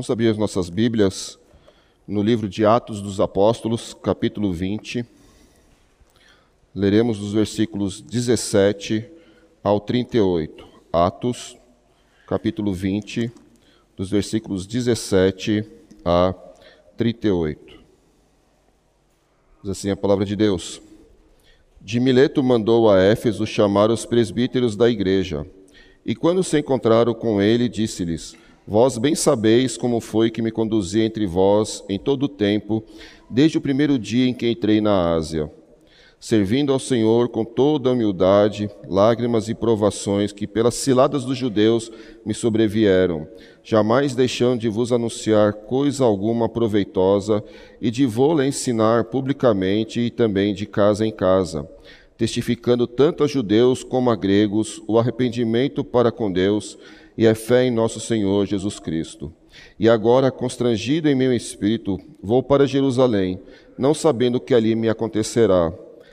Vamos abrir as nossas Bíblias no livro de Atos dos Apóstolos, capítulo 20. Leremos os versículos 17 ao 38. Atos, capítulo 20, dos versículos 17 a 38. Diz assim a palavra de Deus. De Mileto mandou a Éfeso chamar os presbíteros da igreja. E quando se encontraram com ele, disse-lhes: Vós bem sabeis como foi que me conduzi entre vós em todo o tempo, desde o primeiro dia em que entrei na Ásia, servindo ao Senhor com toda a humildade, lágrimas e provações que pelas ciladas dos judeus me sobrevieram, jamais deixando de vos anunciar coisa alguma proveitosa e de vô-la ensinar publicamente e também de casa em casa, testificando tanto a judeus como a gregos o arrependimento para com Deus e a fé em nosso Senhor Jesus Cristo. E agora, constrangido em meu espírito, vou para Jerusalém, não sabendo o que ali me acontecerá,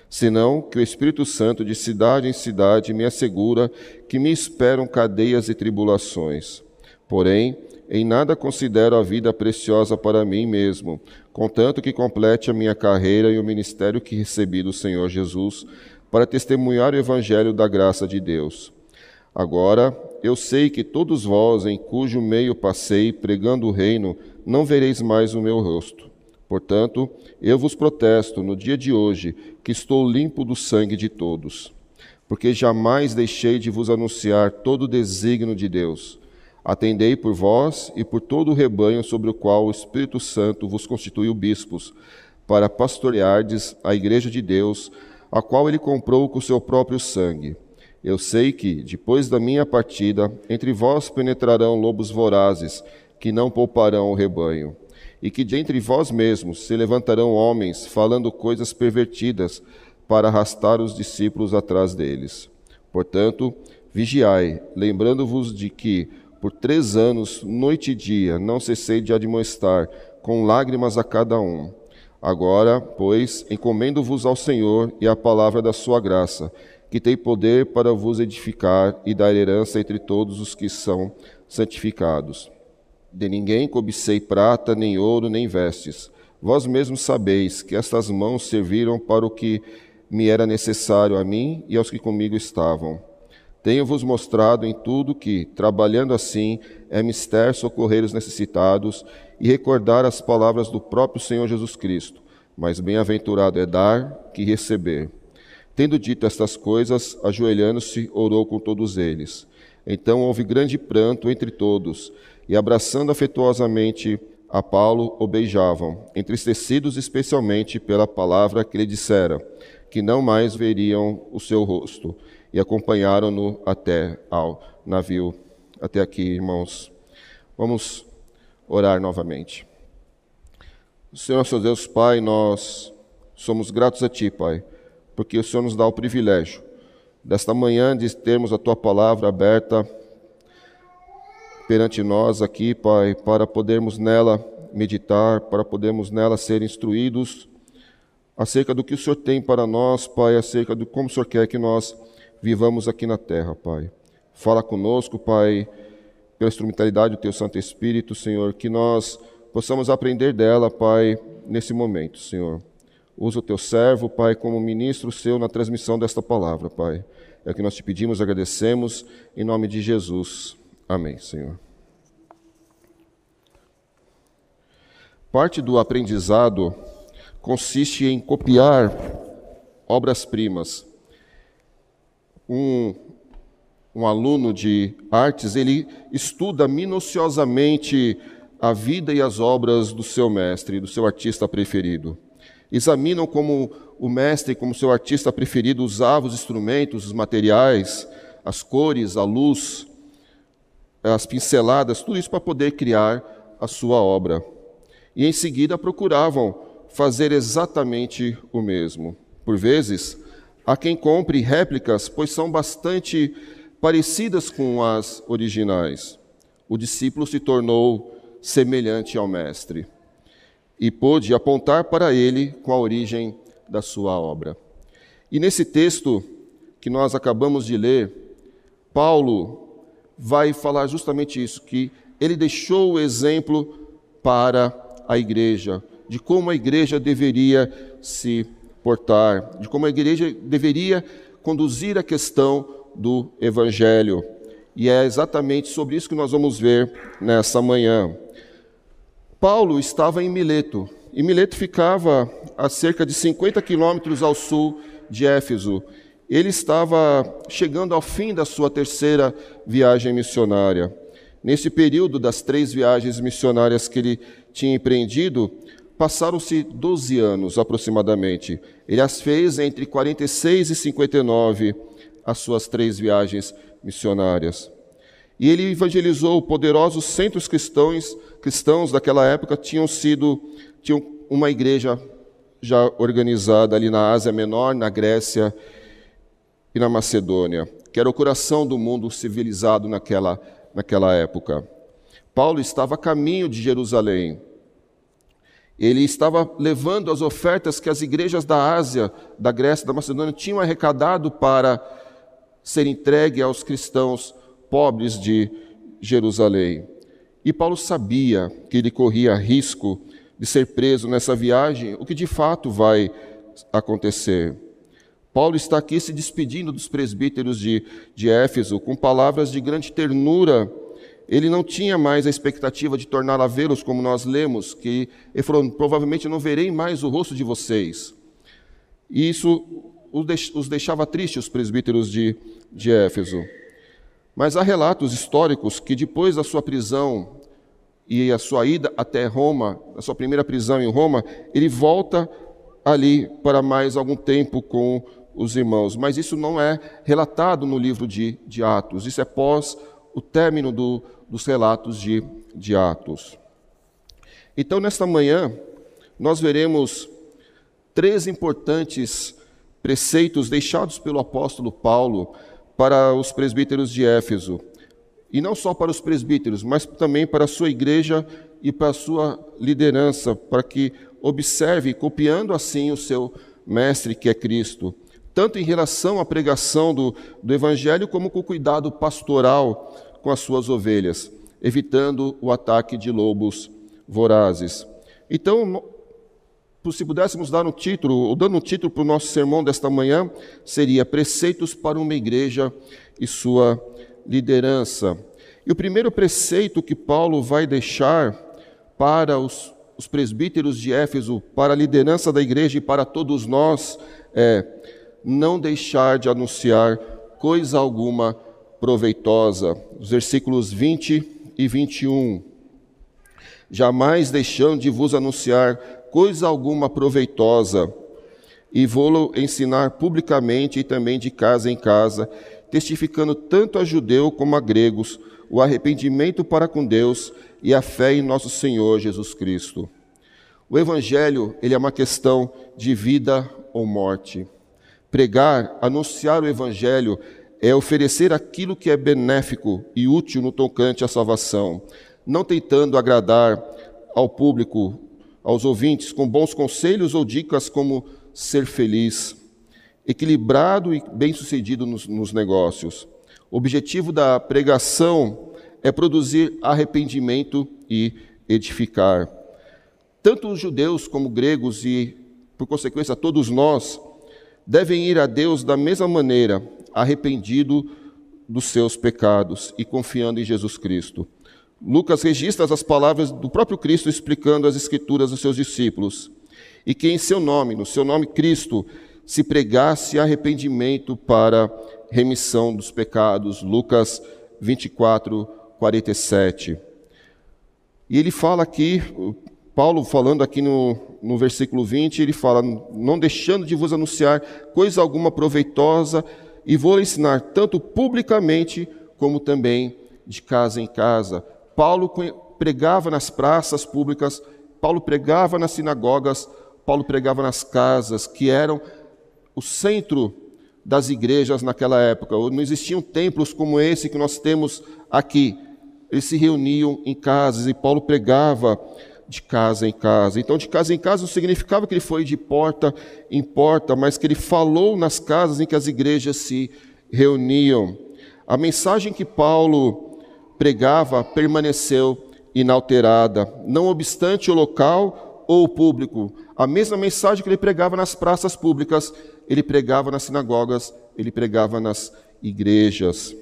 senão que o Espírito Santo de cidade em cidade me assegura que me esperam cadeias e tribulações. Porém, em nada considero a vida preciosa para mim mesmo, contanto que complete a minha carreira e o ministério que recebi do Senhor Jesus, para testemunhar o evangelho da graça de Deus. Agora, eu sei que todos vós, em cujo meio passei pregando o reino, não vereis mais o meu rosto. Portanto, eu vos protesto no dia de hoje que estou limpo do sangue de todos, porque jamais deixei de vos anunciar todo o desígnio de Deus. Atendei por vós e por todo o rebanho sobre o qual o Espírito Santo vos constituiu bispos, para pastoreardes a igreja de Deus, a qual ele comprou com o seu próprio sangue. Eu sei que, depois da minha partida, entre vós penetrarão lobos vorazes, que não pouparão o rebanho, e que de entre vós mesmos se levantarão homens falando coisas pervertidas para arrastar os discípulos atrás deles. Portanto, vigiai, lembrando-vos de que, por três anos, noite e dia, não cessei de admoestar, com lágrimas a cada um. Agora, pois, encomendo-vos ao Senhor e à palavra da sua graça, que tem poder para vos edificar e dar herança entre todos os que são santificados. De ninguém cobicei prata, nem ouro, nem vestes. Vós mesmos sabeis que estas mãos serviram para o que me era necessário a mim e aos que comigo estavam. Tenho-vos mostrado em tudo que, trabalhando assim, é mister socorrer os necessitados e recordar as palavras do próprio Senhor Jesus Cristo. Mas bem-aventurado é dar que receber. Tendo dito estas coisas, ajoelhando-se, orou com todos eles. Então houve grande pranto entre todos, e abraçando afetuosamente a Paulo, o beijavam, entristecidos especialmente pela palavra que lhe dissera, que não mais veriam o seu rosto, e acompanharam-no até ao navio. Até aqui, irmãos. Vamos orar novamente. Senhor nosso Deus Pai, nós somos gratos a Ti, Pai porque o Senhor nos dá o privilégio desta manhã de termos a tua palavra aberta perante nós aqui, Pai, para podermos nela meditar, para podermos nela ser instruídos acerca do que o Senhor tem para nós, Pai, acerca de como o Senhor quer que nós vivamos aqui na terra, Pai. Fala conosco, Pai, pela instrumentalidade do Teu Santo Espírito, Senhor, que nós possamos aprender dela, Pai, nesse momento, Senhor. Usa o teu servo, Pai, como ministro seu na transmissão desta palavra, Pai. É o que nós te pedimos, agradecemos, em nome de Jesus. Amém, Senhor. Parte do aprendizado consiste em copiar obras-primas. Um, um aluno de artes, ele estuda minuciosamente a vida e as obras do seu mestre, do seu artista preferido examinam como o mestre, como seu artista preferido, usava os instrumentos, os materiais, as cores, a luz, as pinceladas, tudo isso para poder criar a sua obra. E em seguida procuravam fazer exatamente o mesmo. Por vezes, há quem compre réplicas, pois são bastante parecidas com as originais. O discípulo se tornou semelhante ao mestre e pôde apontar para ele com a origem da sua obra. E nesse texto que nós acabamos de ler, Paulo vai falar justamente isso, que ele deixou o exemplo para a igreja, de como a igreja deveria se portar, de como a igreja deveria conduzir a questão do evangelho. E é exatamente sobre isso que nós vamos ver nessa manhã. Paulo estava em Mileto, e Mileto ficava a cerca de 50 quilômetros ao sul de Éfeso. Ele estava chegando ao fim da sua terceira viagem missionária. Nesse período das três viagens missionárias que ele tinha empreendido, passaram-se 12 anos aproximadamente. Ele as fez entre 46 e 59, as suas três viagens missionárias. E ele evangelizou poderosos centros cristãos, cristãos daquela época tinham sido tinham uma igreja já organizada ali na Ásia Menor, na Grécia e na Macedônia, que era o coração do mundo civilizado naquela, naquela época. Paulo estava a caminho de Jerusalém. Ele estava levando as ofertas que as igrejas da Ásia, da Grécia, da Macedônia tinham arrecadado para ser entregue aos cristãos pobres de Jerusalém. E Paulo sabia que ele corria risco de ser preso nessa viagem, o que de fato vai acontecer. Paulo está aqui se despedindo dos presbíteros de, de Éfeso com palavras de grande ternura. Ele não tinha mais a expectativa de tornar a vê-los como nós lemos, que ele falou: provavelmente não verei mais o rosto de vocês. E isso os deixava tristes, os presbíteros de, de Éfeso. Mas há relatos históricos que depois da sua prisão e a sua ida até Roma, a sua primeira prisão em Roma, ele volta ali para mais algum tempo com os irmãos. Mas isso não é relatado no livro de, de Atos, isso é pós o término do, dos relatos de, de Atos. Então, nesta manhã, nós veremos três importantes preceitos deixados pelo apóstolo Paulo para os presbíteros de Éfeso e não só para os presbíteros, mas também para a sua igreja e para a sua liderança, para que observe, copiando assim o seu mestre, que é Cristo, tanto em relação à pregação do, do Evangelho, como com o cuidado pastoral com as suas ovelhas, evitando o ataque de lobos vorazes. Então, se pudéssemos dar um título, ou dando um título para o nosso sermão desta manhã, seria Preceitos para uma Igreja e Sua liderança. E o primeiro preceito que Paulo vai deixar para os, os presbíteros de Éfeso, para a liderança da igreja e para todos nós é não deixar de anunciar coisa alguma proveitosa. Os versículos 20 e 21. Jamais deixando de vos anunciar coisa alguma proveitosa, e vou-lo ensinar publicamente e também de casa em casa, testificando tanto a judeu como a gregos o arrependimento para com Deus e a fé em nosso Senhor Jesus Cristo. O evangelho, ele é uma questão de vida ou morte. Pregar, anunciar o evangelho é oferecer aquilo que é benéfico e útil no tocante à salvação, não tentando agradar ao público, aos ouvintes com bons conselhos ou dicas como ser feliz equilibrado e bem-sucedido nos, nos negócios. O objetivo da pregação é produzir arrependimento e edificar. Tanto os judeus como gregos e, por consequência, todos nós, devem ir a Deus da mesma maneira, arrependido dos seus pecados e confiando em Jesus Cristo. Lucas registra as palavras do próprio Cristo explicando as Escrituras aos seus discípulos. E que em seu nome, no seu nome Cristo, se pregasse arrependimento para remissão dos pecados. Lucas 24, 47. E ele fala aqui, Paulo falando aqui no, no versículo 20, ele fala: Não deixando de vos anunciar coisa alguma proveitosa, e vou ensinar tanto publicamente como também de casa em casa. Paulo pregava nas praças públicas, Paulo pregava nas sinagogas, Paulo pregava nas casas, que eram o centro das igrejas naquela época. Não existiam templos como esse que nós temos aqui. Eles se reuniam em casas e Paulo pregava de casa em casa. Então, de casa em casa não significava que ele foi de porta em porta, mas que ele falou nas casas em que as igrejas se reuniam. A mensagem que Paulo pregava permaneceu inalterada, não obstante o local ou o público. A mesma mensagem que ele pregava nas praças públicas, ele pregava nas sinagogas, ele pregava nas igrejas.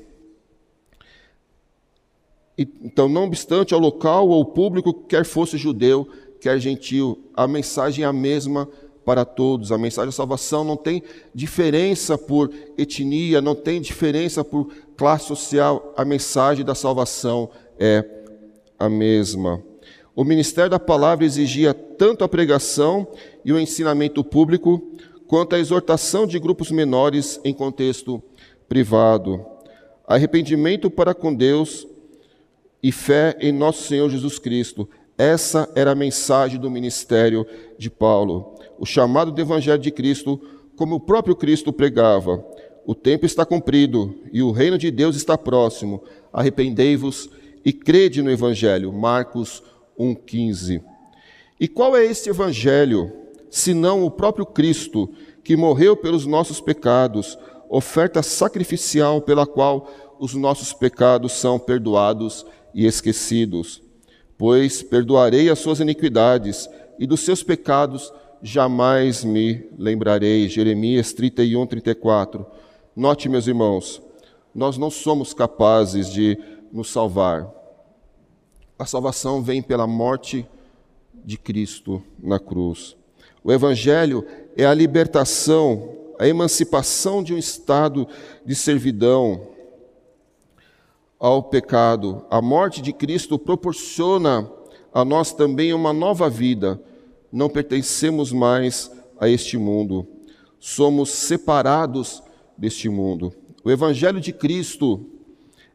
Então, não obstante ao local ou público, quer fosse judeu, quer gentil, a mensagem é a mesma para todos. A mensagem da salvação não tem diferença por etnia, não tem diferença por classe social. A mensagem da salvação é a mesma. O ministério da palavra exigia tanto a pregação e o ensinamento público, quanto a exortação de grupos menores em contexto privado. Arrependimento para com Deus e fé em nosso Senhor Jesus Cristo. Essa era a mensagem do ministério de Paulo. O chamado do Evangelho de Cristo, como o próprio Cristo pregava. O tempo está cumprido e o reino de Deus está próximo. Arrependei-vos e crede no Evangelho. Marcos 1,15. E qual é este Evangelho, senão o próprio Cristo, que morreu pelos nossos pecados, oferta sacrificial pela qual os nossos pecados são perdoados e esquecidos? Pois perdoarei as suas iniquidades e dos seus pecados jamais me lembrarei. Jeremias 31, 34. Note, meus irmãos, nós não somos capazes de nos salvar. A salvação vem pela morte de Cristo na cruz. O Evangelho é a libertação, a emancipação de um estado de servidão ao pecado. A morte de Cristo proporciona a nós também uma nova vida. Não pertencemos mais a este mundo. Somos separados deste mundo. O Evangelho de Cristo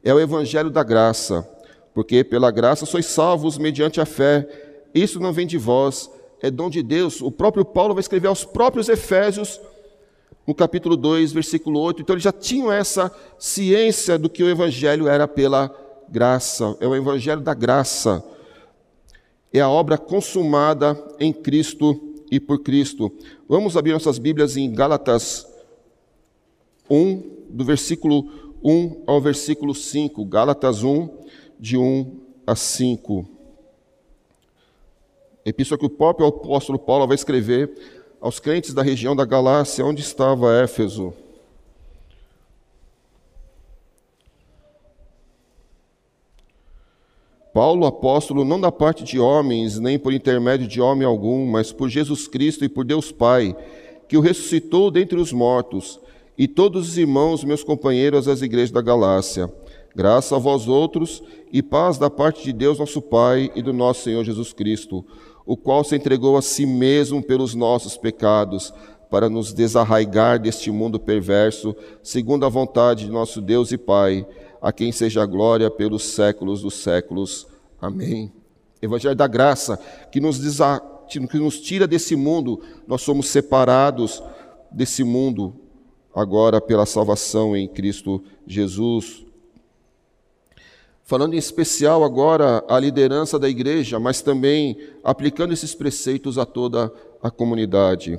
é o Evangelho da graça porque pela graça sois salvos mediante a fé. Isso não vem de vós, é dom de Deus. O próprio Paulo vai escrever aos próprios Efésios, no capítulo 2, versículo 8. Então eles já tinham essa ciência do que o evangelho era pela graça, é o evangelho da graça. É a obra consumada em Cristo e por Cristo. Vamos abrir nossas Bíblias em Gálatas 1, do versículo 1 ao versículo 5. Gálatas 1, de 1 a 5. Epístola que o próprio apóstolo Paulo vai escrever aos crentes da região da Galácia, onde estava Éfeso. Paulo, apóstolo, não da parte de homens, nem por intermédio de homem algum, mas por Jesus Cristo e por Deus Pai, que o ressuscitou dentre os mortos, e todos os irmãos, meus companheiros das igrejas da Galácia. Graça a vós outros e paz da parte de Deus, nosso Pai, e do nosso Senhor Jesus Cristo, o qual se entregou a si mesmo pelos nossos pecados, para nos desarraigar deste mundo perverso, segundo a vontade de nosso Deus e Pai, a quem seja a glória pelos séculos dos séculos. Amém. Evangelho da graça, que nos, que nos tira desse mundo, nós somos separados desse mundo agora pela salvação em Cristo Jesus, falando em especial agora à liderança da igreja, mas também aplicando esses preceitos a toda a comunidade.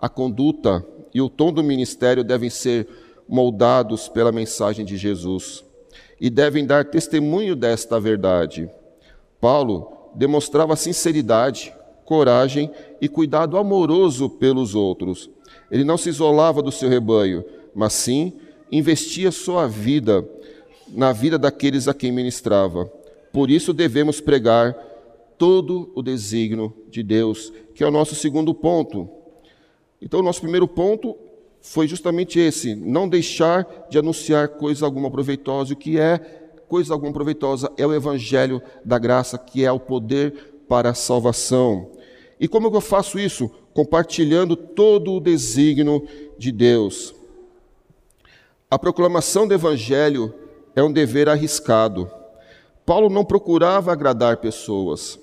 A conduta e o tom do ministério devem ser moldados pela mensagem de Jesus e devem dar testemunho desta verdade. Paulo demonstrava sinceridade, coragem e cuidado amoroso pelos outros. Ele não se isolava do seu rebanho, mas sim investia sua vida na vida daqueles a quem ministrava. Por isso devemos pregar todo o desígnio de Deus, que é o nosso segundo ponto. Então, o nosso primeiro ponto foi justamente esse: não deixar de anunciar coisa alguma proveitosa. O que é coisa alguma proveitosa? É o evangelho da graça, que é o poder para a salvação. E como eu faço isso? Compartilhando todo o desígnio de Deus. A proclamação do evangelho é um dever arriscado. Paulo não procurava agradar pessoas,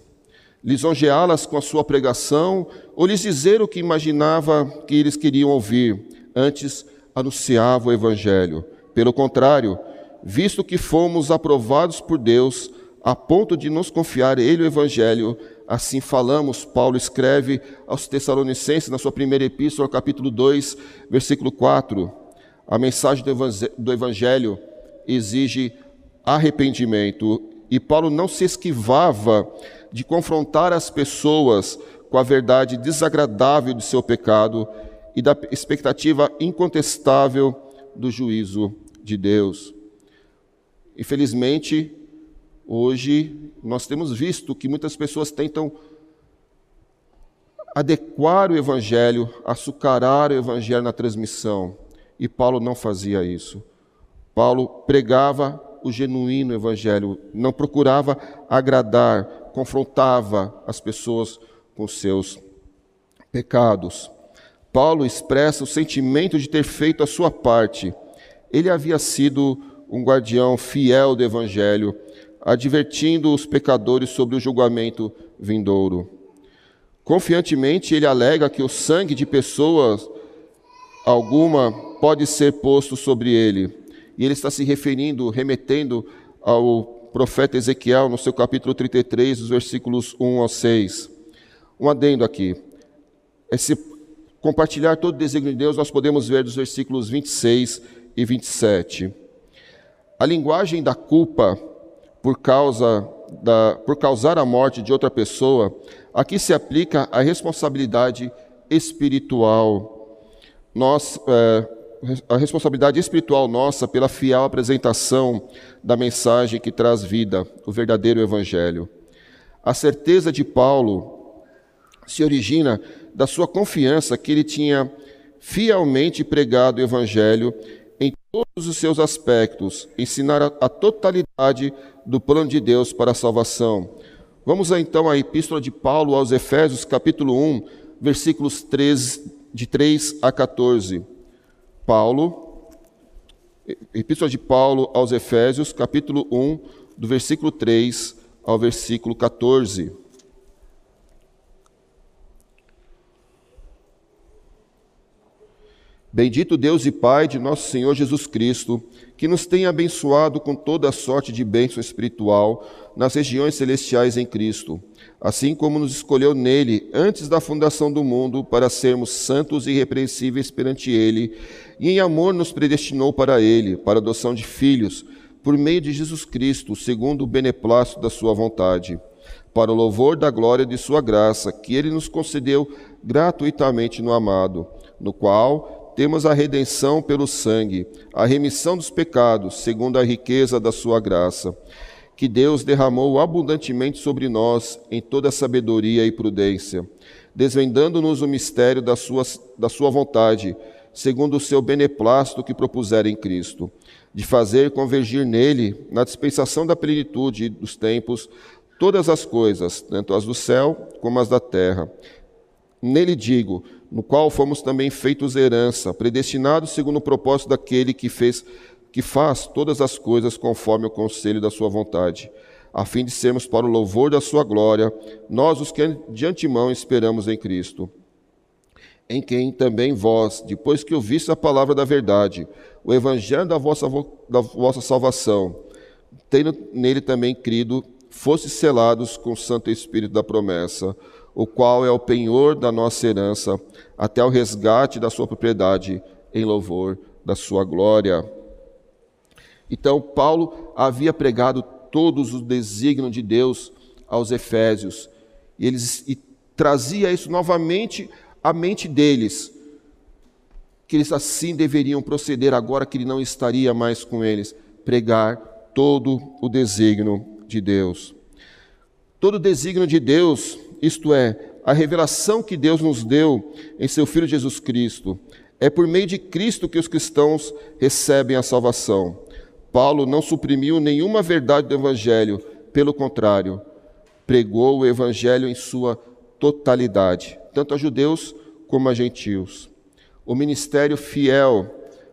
lisonjeá-las com a sua pregação ou lhes dizer o que imaginava que eles queriam ouvir. Antes, anunciava o Evangelho. Pelo contrário, visto que fomos aprovados por Deus a ponto de nos confiar ele o Evangelho, assim falamos, Paulo escreve aos Tessalonicenses na sua primeira epístola, capítulo 2, versículo 4. A mensagem do Evangelho exige arrependimento. E Paulo não se esquivava de confrontar as pessoas com a verdade desagradável de seu pecado e da expectativa incontestável do juízo de Deus. Infelizmente, hoje nós temos visto que muitas pessoas tentam adequar o evangelho, açucarar o evangelho na transmissão, e Paulo não fazia isso. Paulo pregava o genuíno evangelho, não procurava agradar, confrontava as pessoas com seus pecados. Paulo expressa o sentimento de ter feito a sua parte. Ele havia sido um guardião fiel do evangelho, advertindo os pecadores sobre o julgamento vindouro. Confiantemente, ele alega que o sangue de pessoas alguma pode ser posto sobre ele. E ele está se referindo, remetendo ao profeta Ezequiel no seu capítulo 33, os versículos 1 ao 6. Um adendo aqui. Esse compartilhar todo o desígnio de Deus, nós podemos ver dos versículos 26 e 27. A linguagem da culpa por causa da, por causar a morte de outra pessoa, aqui se aplica a responsabilidade espiritual. Nós, é, a responsabilidade espiritual nossa pela fiel apresentação da mensagem que traz vida, o verdadeiro Evangelho. A certeza de Paulo se origina da sua confiança que ele tinha fielmente pregado o Evangelho em todos os seus aspectos, ensinar a, totalidade do plano de Deus para a salvação. Vamos então à Epístola de Paulo aos Efésios, capítulo 1, versículos 3, de 3 a 14. Paulo, Epístola de Paulo aos Efésios, capítulo 1, do versículo 3 ao versículo 14. Bendito Deus e Pai de nosso Senhor Jesus Cristo, que nos tem abençoado com toda a sorte de bênção espiritual nas regiões celestiais em Cristo, assim como nos escolheu nele antes da fundação do mundo para sermos santos e irrepreensíveis perante ele, e em amor nos predestinou para ele, para adoção de filhos, por meio de Jesus Cristo, segundo o beneplácito da sua vontade, para o louvor da glória de sua graça, que ele nos concedeu gratuitamente no amado, no qual temos a redenção pelo sangue, a remissão dos pecados, segundo a riqueza da sua graça, que Deus derramou abundantemente sobre nós em toda sabedoria e prudência, desvendando-nos o mistério da sua, da sua vontade, segundo o seu beneplácito que propuser em Cristo, de fazer convergir nele, na dispensação da plenitude dos tempos, todas as coisas, tanto as do céu como as da terra. Nele digo, no qual fomos também feitos herança, predestinados segundo o propósito daquele que fez que faz todas as coisas conforme o conselho da sua vontade, a fim de sermos para o louvor da sua glória, nós os que de antemão esperamos em Cristo. Em quem também vós, depois que ouviste a palavra da verdade, o evangelho da vossa, da vossa salvação, tendo nele também crido, fostes selados com o Santo Espírito da promessa, o qual é o penhor da nossa herança, até o resgate da sua propriedade, em louvor da sua glória. Então, Paulo havia pregado todos os desígnios de Deus aos Efésios, e, eles, e trazia isso novamente à mente deles, que eles assim deveriam proceder agora que ele não estaria mais com eles, pregar todo o desígnio de Deus. Todo o desígnio de Deus isto é, a revelação que Deus nos deu em seu Filho Jesus Cristo. É por meio de Cristo que os cristãos recebem a salvação. Paulo não suprimiu nenhuma verdade do Evangelho, pelo contrário, pregou o Evangelho em sua totalidade, tanto a judeus como a gentios. O ministério fiel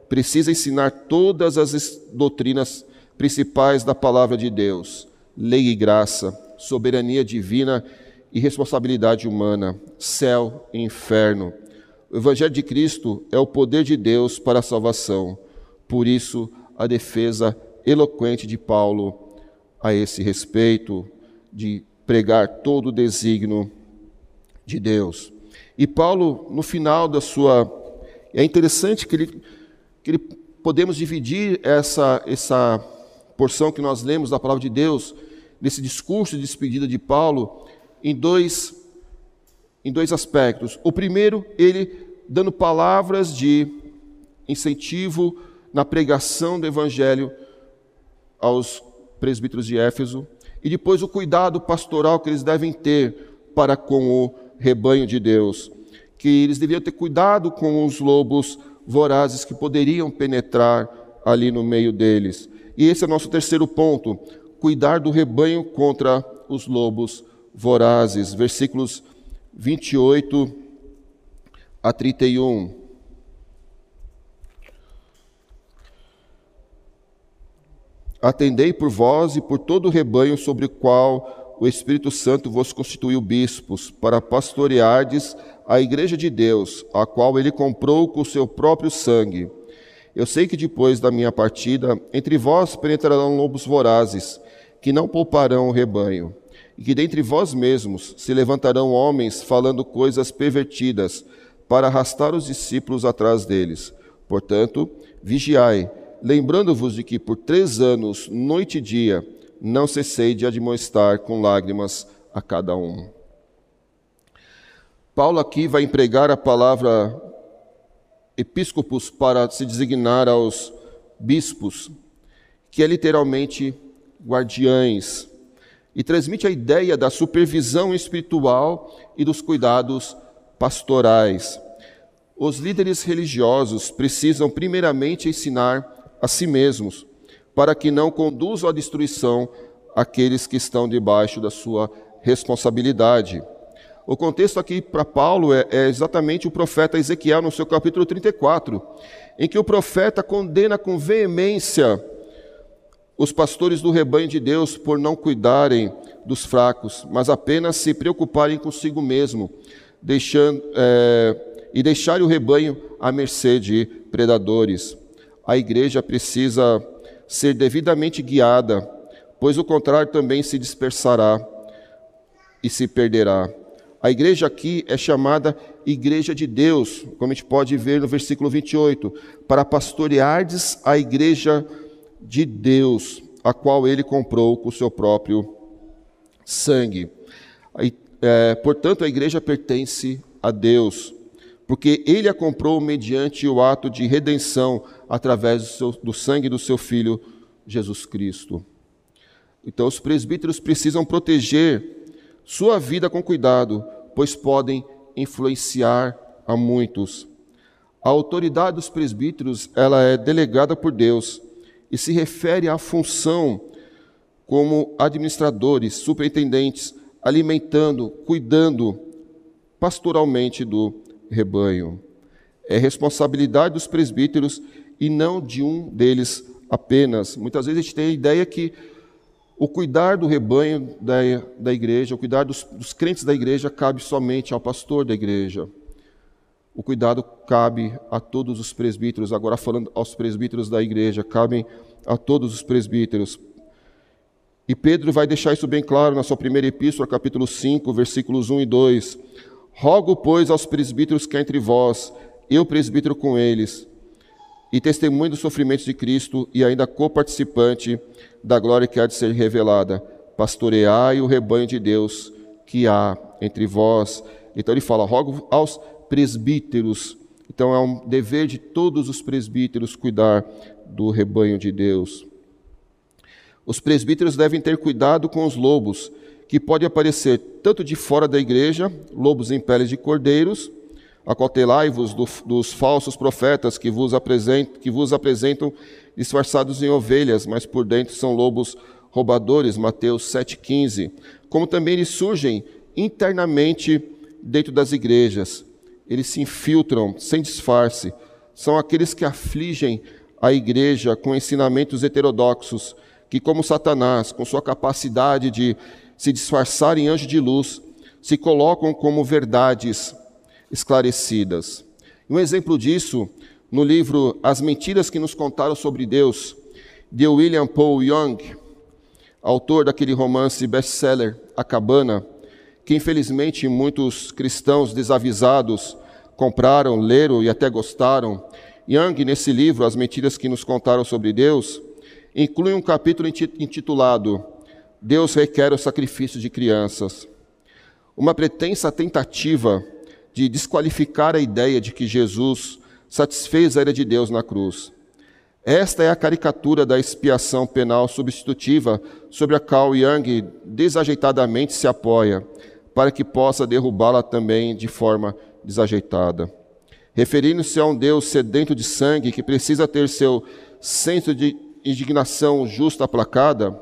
precisa ensinar todas as doutrinas principais da palavra de Deus, lei e graça, soberania divina e responsabilidade humana, céu e inferno. O Evangelho de Cristo é o poder de Deus para a salvação. Por isso, a defesa eloquente de Paulo a esse respeito, de pregar todo o desígnio de Deus. E Paulo, no final da sua. É interessante que ele, que ele podemos dividir essa, essa porção que nós lemos da palavra de Deus, nesse discurso de despedida de Paulo, em dois, em dois aspectos. O primeiro, ele dando palavras de incentivo na pregação do evangelho aos presbíteros de Éfeso, e depois o cuidado pastoral que eles devem ter para com o rebanho de Deus, que eles deviam ter cuidado com os lobos vorazes que poderiam penetrar ali no meio deles. E esse é o nosso terceiro ponto: cuidar do rebanho contra os lobos vorazes. Versículos 28 a 31. Atendei por vós e por todo o rebanho sobre o qual o Espírito Santo vos constituiu bispos, para pastoreardes a igreja de Deus, a qual ele comprou com o seu próprio sangue. Eu sei que depois da minha partida, entre vós penetrarão lobos vorazes, que não pouparão o rebanho, e que dentre vós mesmos se levantarão homens falando coisas pervertidas, para arrastar os discípulos atrás deles. Portanto, vigiai, lembrando-vos de que por três anos, noite e dia, não cessei de admoestar com lágrimas a cada um. Paulo aqui vai empregar a palavra episcopos para se designar aos bispos, que é literalmente guardiães, e transmite a ideia da supervisão espiritual e dos cuidados pastorais. Os líderes religiosos precisam primeiramente ensinar a si mesmos, para que não conduzam à destruição aqueles que estão debaixo da sua responsabilidade. O contexto aqui para Paulo é, é, exatamente o profeta Ezequiel, no seu capítulo 34, em que o profeta condena com veemência os pastores do rebanho de Deus por não cuidarem dos fracos, mas apenas se preocuparem consigo mesmo, deixando, é, e deixarem o rebanho à mercê de predadores a igreja precisa ser devidamente guiada, pois o contrário também se dispersará e se perderá. A igreja aqui é chamada Igreja de Deus, como a gente pode ver no versículo 28, para pastoreardes a igreja de Deus, a qual ele comprou com o seu próprio sangue. É, portanto, a igreja pertence a Deus porque ele a comprou mediante o ato de redenção através do, seu, do sangue do seu filho Jesus Cristo. Então, os presbíteros precisam proteger sua vida com cuidado, pois podem influenciar a muitos. A autoridade dos presbíteros, ela é delegada por Deus e se refere à função como administradores, superintendentes, alimentando, cuidando pastoralmente do rebanho. É responsabilidade dos presbíteros e não de um deles apenas. Muitas vezes a gente tem a ideia que o cuidar do rebanho da, da igreja, o cuidar dos, dos crentes da igreja, cabe somente ao pastor da igreja. O cuidado cabe a todos os presbíteros. Agora, falando aos presbíteros da igreja, cabem a todos os presbíteros. E Pedro vai deixar isso bem claro na sua primeira epístola, capítulo 5, versículos 1 e 2. Rogo, pois, aos presbíteros que há entre vós, eu presbítero com eles, e testemunho dos sofrimentos de Cristo e ainda coparticipante da glória que há de ser revelada, pastoreai o rebanho de Deus que há entre vós. Então ele fala, rogo aos presbíteros. Então é um dever de todos os presbíteros cuidar do rebanho de Deus. Os presbíteros devem ter cuidado com os lobos, que pode aparecer tanto de fora da igreja, lobos em peles de cordeiros, acautelai-vos do, dos falsos profetas que vos, que vos apresentam disfarçados em ovelhas, mas por dentro são lobos roubadores, Mateus 7,15. Como também eles surgem internamente dentro das igrejas. Eles se infiltram sem disfarce. São aqueles que afligem a igreja com ensinamentos heterodoxos, que, como Satanás, com sua capacidade de se disfarçarem em anjo de luz, se colocam como verdades esclarecidas. Um exemplo disso, no livro As Mentiras que Nos Contaram sobre Deus, de William Paul Young, autor daquele romance best-seller A Cabana, que infelizmente muitos cristãos desavisados compraram, leram e até gostaram. Young, nesse livro, As Mentiras que Nos Contaram sobre Deus, inclui um capítulo intitulado Deus requer o sacrifício de crianças. Uma pretensa tentativa de desqualificar a ideia de que Jesus satisfez a ira de Deus na cruz. Esta é a caricatura da expiação penal substitutiva sobre a qual Young desajeitadamente se apoia, para que possa derrubá-la também de forma desajeitada. Referindo-se a um Deus sedento de sangue que precisa ter seu senso de indignação justa aplacada,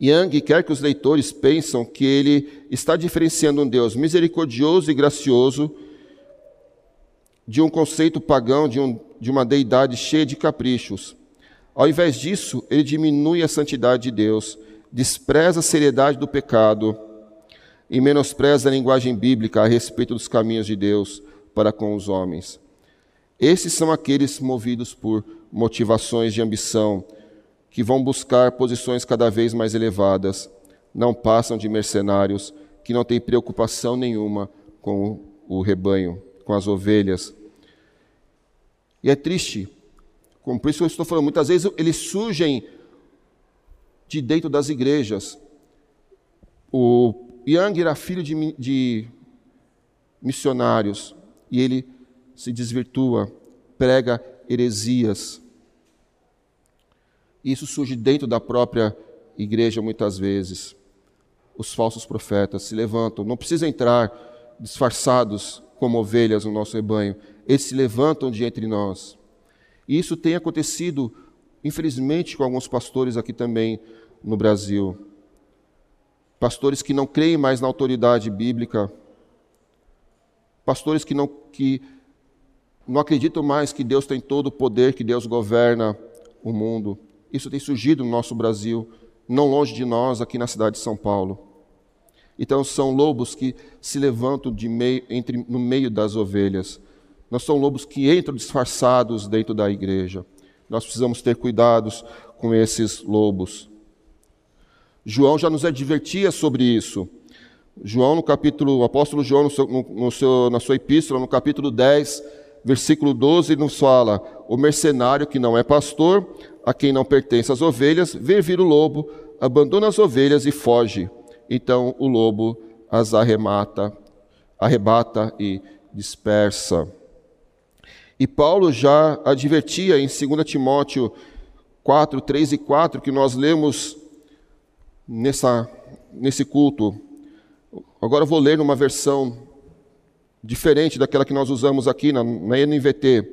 Young quer que os leitores pensem que ele está diferenciando um Deus misericordioso e gracioso de um conceito pagão de, um, de uma deidade cheia de caprichos. Ao invés disso, ele diminui a santidade de Deus, despreza a seriedade do pecado e menospreza a linguagem bíblica a respeito dos caminhos de Deus para com os homens. Esses são aqueles movidos por motivações de ambição, que vão buscar posições cada vez mais elevadas, não passam de mercenários que não têm preocupação nenhuma com o rebanho, com as ovelhas. E é triste, por isso eu estou falando, muitas vezes eles surgem de dentro das igrejas. O Yang era filho de, de missionários e ele se desvirtua, prega heresias. Isso surge dentro da própria igreja muitas vezes. Os falsos profetas se levantam, não precisa entrar disfarçados como ovelhas no nosso rebanho, eles se levantam de entre nós. E isso tem acontecido, infelizmente, com alguns pastores aqui também no Brasil. Pastores que não creem mais na autoridade bíblica, pastores que não, que não acreditam mais que Deus tem todo o poder, que Deus governa o mundo. Isso tem surgido no nosso Brasil, não longe de nós, aqui na cidade de São Paulo. Então são lobos que se levantam meio, entre, no meio das ovelhas. Não são lobos que entram disfarçados dentro da igreja. Nós precisamos ter cuidados com esses lobos. João já nos advertia sobre isso. João, no capítulo, o apóstolo João, no seu, no, seu, na sua epístola, no capítulo 10, versículo 12, nos fala: O mercenário que não é pastor, a quem não pertence as ovelhas, vê vir o lobo, abandona as ovelhas e foge. Então o lobo as arremata, arrebata e dispersa. E Paulo já advertia em 2 Timóteo 4, 3 e 4, que nós lemos nessa, nesse culto. Agora vou ler numa versão diferente daquela que nós usamos aqui na, na NVT.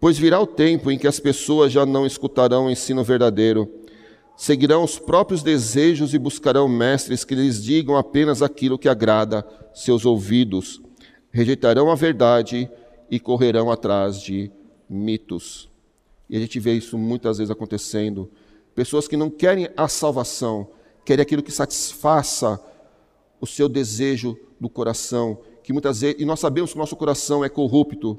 Pois virá o tempo em que as pessoas já não escutarão o ensino verdadeiro, seguirão os próprios desejos e buscarão mestres que lhes digam apenas aquilo que agrada seus ouvidos, rejeitarão a verdade e correrão atrás de mitos. E a gente vê isso muitas vezes acontecendo. Pessoas que não querem a salvação, querem aquilo que satisfaça o seu desejo do coração, que muitas vezes, e nós sabemos que o nosso coração é corrupto,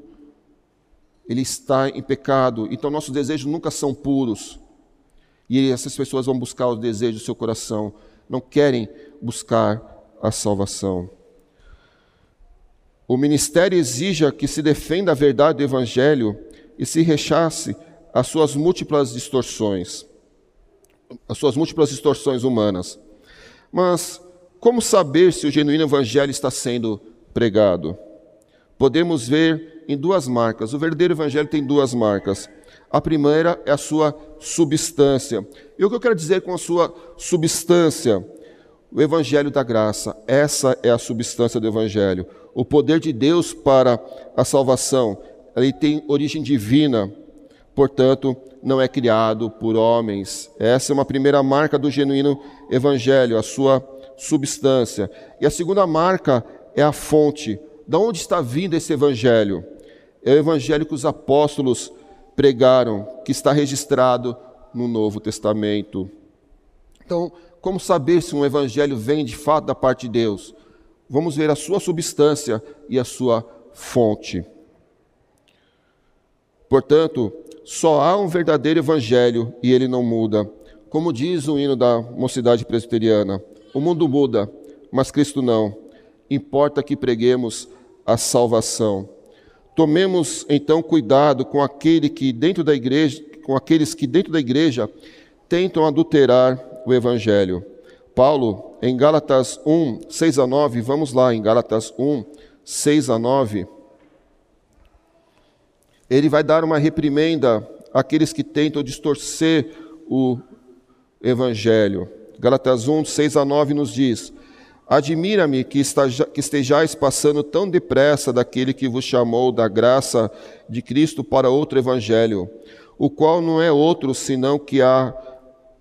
ele está em pecado, então nossos desejos nunca são puros. E essas pessoas vão buscar os desejos do seu coração, não querem buscar a salvação. O ministério exija que se defenda a verdade do Evangelho e se rechace as suas múltiplas distorções, as suas múltiplas distorções humanas. Mas como saber se o genuíno Evangelho está sendo pregado? Podemos ver em duas marcas. O verdadeiro evangelho tem duas marcas. A primeira é a sua substância. E o que eu quero dizer com a sua substância? O evangelho da graça. Essa é a substância do evangelho. O poder de Deus para a salvação. Ele tem origem divina. Portanto, não é criado por homens. Essa é uma primeira marca do genuíno evangelho, a sua substância. E a segunda marca é a fonte. De onde está vindo esse evangelho? é o evangelho que os apóstolos pregaram, que está registrado no Novo Testamento. Então, como saber se um evangelho vem de fato da parte de Deus? Vamos ver a sua substância e a sua fonte. Portanto, só há um verdadeiro evangelho e ele não muda. Como diz o hino da mocidade presbiteriana: o mundo muda, mas Cristo não. Importa que preguemos a salvação. Tomemos então cuidado com aquele que dentro da igreja, com aqueles que dentro da igreja tentam adulterar o evangelho. Paulo, em Gálatas 1, 6 a 9, vamos lá, em Gálatas 1, 6 a 9, ele vai dar uma reprimenda àqueles que tentam distorcer o evangelho. Gálatas 1, 6 a 9 nos diz: Admira-me que, estejais passando tão depressa daquele que vos chamou da graça de Cristo para outro evangelho, o qual não é outro senão que há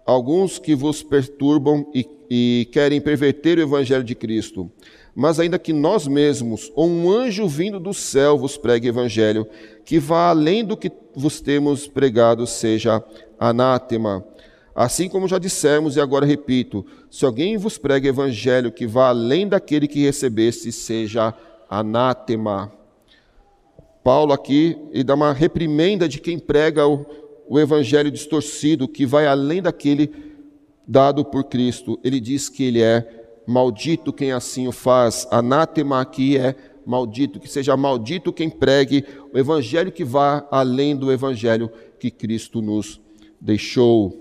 alguns que vos perturbam e, e querem perverter o evangelho de Cristo. Mas ainda que nós mesmos, ou um anjo vindo do céu vos pregue evangelho, que vá além do que vos temos pregado, seja anátema. Assim como já dissemos e agora repito, se alguém vos prega evangelho que vá além daquele que recebeste, seja anátema. Paulo aqui e dá uma reprimenda de quem prega o, o evangelho distorcido, que vai além daquele dado por Cristo. Ele diz que ele é maldito quem assim o faz. Anátema aqui é maldito, que seja maldito quem pregue o evangelho que vá além do evangelho que Cristo nos deixou.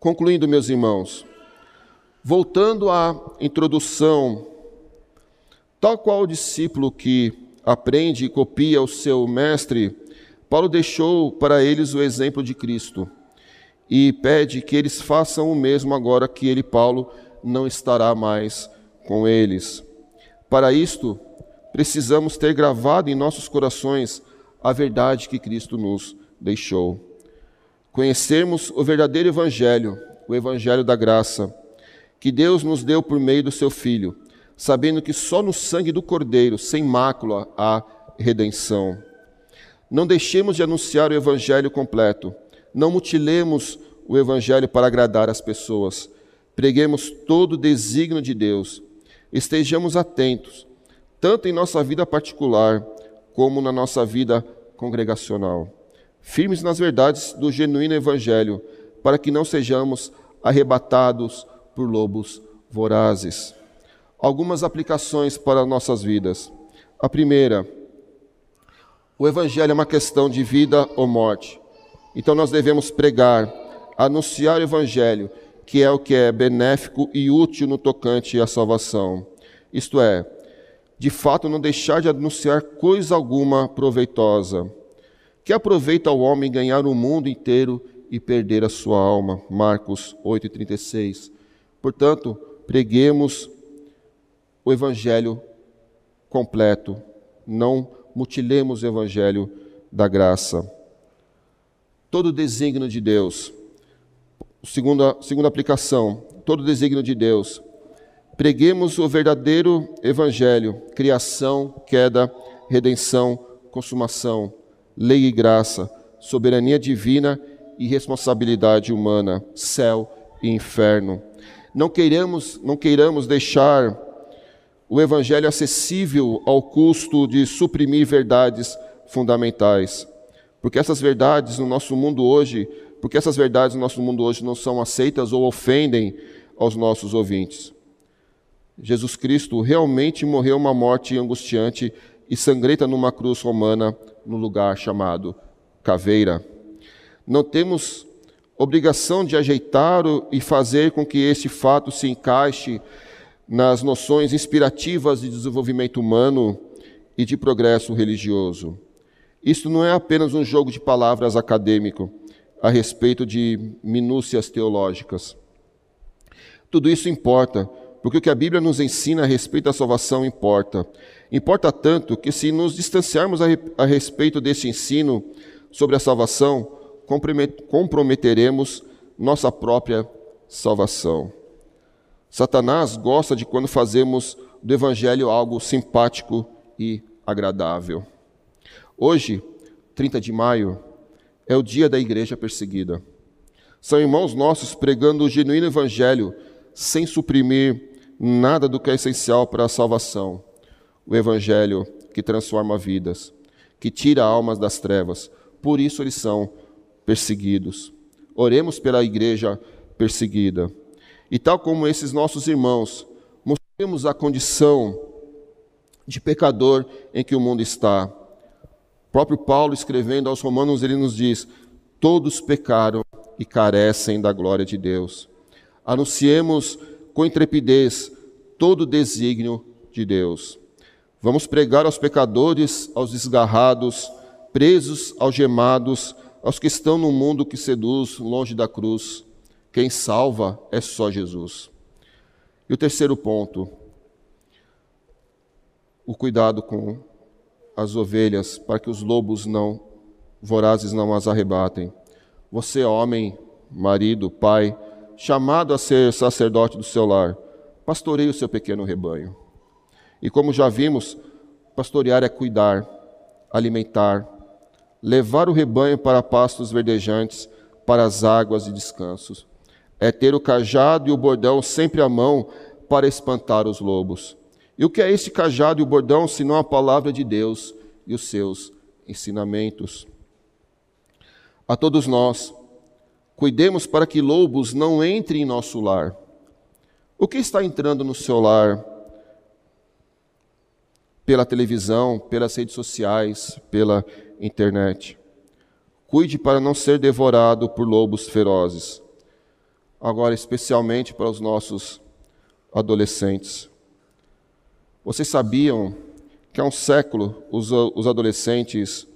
Concluindo, meus irmãos, voltando à introdução, tal qual o discípulo que aprende e copia o seu mestre, Paulo deixou para eles o exemplo de Cristo e pede que eles façam o mesmo agora que ele, Paulo, não estará mais com eles. Para isto, precisamos ter gravado em nossos corações a verdade que Cristo nos deixou conhecermos o verdadeiro Evangelho, o Evangelho da graça, que Deus nos deu por meio do seu Filho, sabendo que só no sangue do Cordeiro, sem mácula, há redenção. Não deixemos de anunciar o Evangelho completo, não mutilemos o Evangelho para agradar as pessoas, preguemos todo o desígnio de Deus, estejamos atentos, tanto em nossa vida particular como na nossa vida congregacional firmes nas verdades do genuíno Evangelho, para que não sejamos arrebatados por lobos vorazes. Algumas aplicações para nossas vidas. A primeira, o Evangelho é uma questão de vida ou morte. Então nós devemos pregar, anunciar o Evangelho, que é o que é benéfico e útil no tocante à salvação. Isto é, de fato, não deixar de anunciar coisa alguma proveitosa que aproveita ao homem ganhar o mundo inteiro e perder a sua alma? Marcos 8,36. Portanto, preguemos o Evangelho completo, não mutilemos o Evangelho da graça. Todo o desígnio de Deus, segunda, segunda aplicação, todo o desígnio de Deus, preguemos o verdadeiro Evangelho, criação, queda, redenção, consumação lei e graça, soberania divina e responsabilidade humana, céu e inferno. Não queiramos, não queiramos deixar o evangelho acessível ao custo de suprimir verdades fundamentais. Porque essas verdades no nosso mundo hoje, porque essas verdades no nosso mundo hoje não são aceitas ou ofendem aos nossos ouvintes. Jesus Cristo realmente morreu uma morte angustiante e sangrenta numa cruz romana no lugar chamado caveira. Não temos obrigação de ajeitar e fazer com que este fato se encaixe nas noções inspirativas de desenvolvimento humano e de progresso religioso. Isto não é apenas um jogo de palavras acadêmico a respeito de minúcias teológicas. Tudo isso importa, porque o que a Bíblia nos ensina a respeito da salvação importa. Importa tanto que, se nos distanciarmos a, respeito deste ensino sobre a salvação, comprometeremos nossa própria salvação. Satanás gosta de quando fazemos do Evangelho algo simpático e agradável. Hoje, 30 de maio, é o dia da igreja perseguida. São irmãos nossos pregando o genuíno Evangelho sem suprimir nada do que é essencial para a salvação o evangelho que transforma vidas, que tira almas das trevas. Por isso eles são perseguidos. Oremos pela igreja perseguida. E tal como esses nossos irmãos, mostremos a condição de pecador em que o mundo está. O próprio Paulo, escrevendo aos Romanos, ele nos diz: todos pecaram e carecem da glória de Deus. Anunciemos com intrepidez todo o desígnio de Deus. Vamos pregar aos pecadores, aos desgarrados, presos, algemados, aos que estão no mundo que seduz, longe da cruz. Quem salva é só Jesus. E o terceiro ponto, o cuidado com as ovelhas, para que os lobos não vorazes não as arrebatem. Você, homem, marido, pai, chamado a ser sacerdote do seu lar, pastoreie o seu pequeno rebanho. E como já vimos, pastorear é cuidar, alimentar, levar o rebanho para pastos verdejantes, para as águas de descansos. É ter o cajado e o bordão sempre à mão para espantar os lobos. E o que é esse cajado e o bordão, senão a palavra de Deus e os seus ensinamentos? A todos nós, cuidemos para que lobos não entrem em nosso lar. O que está entrando no seu lar? Pela televisão, pelas redes sociais, pela internet. Cuide para não ser devorado por lobos ferozes. Agora, especialmente para os nossos adolescentes. Vocês sabiam que há um século os, os adolescentes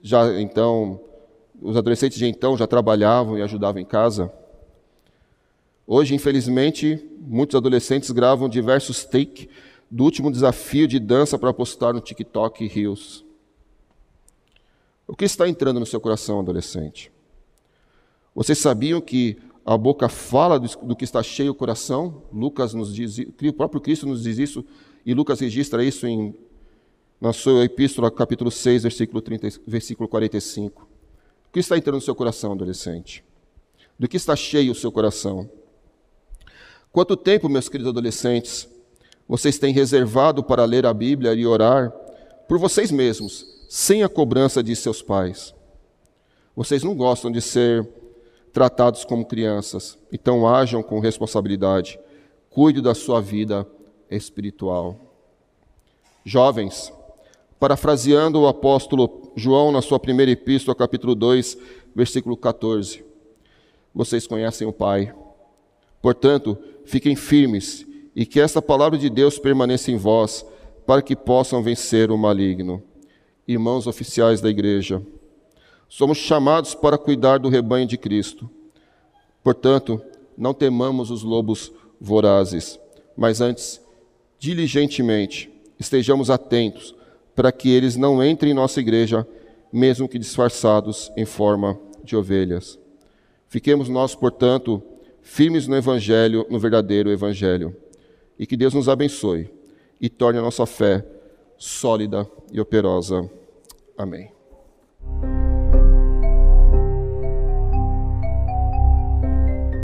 já então, os adolescentes de então já trabalhavam e ajudavam em casa? Hoje, infelizmente, muitos adolescentes gravam diversos take do último desafio de dança para postar no TikTok e Reels. O que está entrando no seu coração, adolescente? Vocês sabiam que a boca fala do que está cheio o coração? Lucas nos diz, o próprio Cristo nos diz isso, e Lucas registra isso em, na sua epístola, capítulo 6, versículo, 30, versículo 45. O que está entrando no seu coração, adolescente? Do que está cheio o seu coração? Quanto tempo, meus queridos adolescentes, vocês têm reservado para ler a Bíblia e orar por vocês mesmos, sem a cobrança de seus pais? Vocês não gostam de ser tratados como crianças, então ajam com responsabilidade. Cuide da sua vida espiritual. Jovens, parafraseando o apóstolo João na sua primeira epístola, capítulo 2, versículo 14. Vocês conhecem o Pai. Portanto, fiquem firmes e que esta palavra de Deus permaneça em vós, para que possam vencer o maligno. Irmãos oficiais da igreja, somos chamados para cuidar do rebanho de Cristo. Portanto, não temamos os lobos vorazes, mas antes, diligentemente, estejamos atentos para que eles não entrem em nossa igreja, mesmo que disfarçados em forma de ovelhas. Fiquemos nós, portanto, firmes no Evangelho, no verdadeiro Evangelho. E que Deus nos abençoe e torne a nossa fé sólida e operosa. Amém.